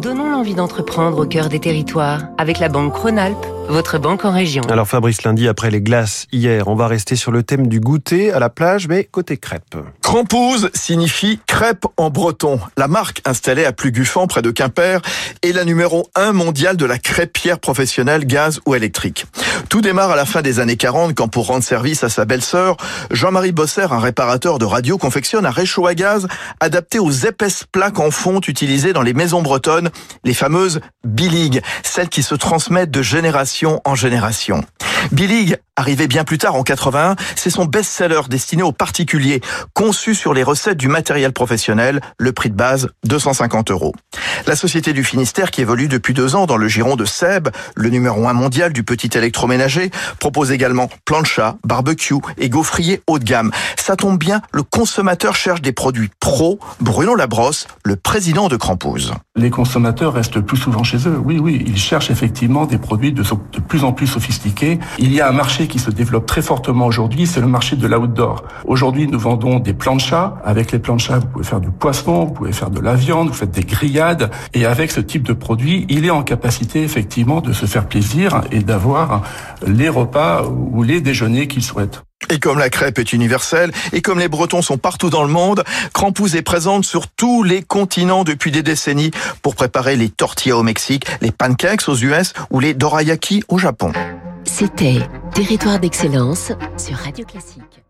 Donnons l'envie d'entreprendre au cœur des territoires avec la Banque Rhône-Alpes, votre banque en région. Alors Fabrice Lundi, après les glaces hier, on va rester sur le thème du goûter à la plage, mais côté crêpes. Crampouze signifie crêpe en breton. La marque installée à Pluguffan, près de Quimper, est la numéro un mondiale de la crêpière professionnelle gaz ou électrique. Tout démarre à la fin des années 40 quand pour rendre service à sa belle-sœur, Jean-Marie Bosser, un réparateur de radio, confectionne un réchaud à gaz adapté aux épaisses plaques en fonte utilisées dans les maisons bretonnes, les fameuses bilig, celles qui se transmettent de génération en génération. Bilig, arrivé bien plus tard en 81, c'est son best-seller destiné aux particuliers, conçu sur les recettes du matériel professionnel, le prix de base 250 euros. La Société du Finistère, qui évolue depuis deux ans dans le giron de Seb, le numéro un mondial du petit électroménager, propose également plancha, barbecue et gaufrier haut de gamme. Ça tombe bien, le consommateur cherche des produits pro. Bruno Labrosse, le président de Crampouze. Les consommateurs restent plus souvent chez eux. Oui, oui, ils cherchent effectivement des produits de, de plus en plus sophistiqués. Il y a un marché qui se développe très fortement aujourd'hui, c'est le marché de l'outdoor. Aujourd'hui, nous vendons des planchas. Avec les planchas, vous pouvez faire du poisson, vous pouvez faire de la viande, vous faites des grillades. Et avec ce type de produit, il est en capacité effectivement de se faire plaisir et d'avoir les repas ou les déjeuners qu'il souhaite. Et comme la crêpe est universelle, et comme les Bretons sont partout dans le monde, Crampouze est présente sur tous les continents depuis des décennies pour préparer les tortillas au Mexique, les pancakes aux US ou les dorayaki au Japon. C'était Territoire d'excellence sur Radio Classique.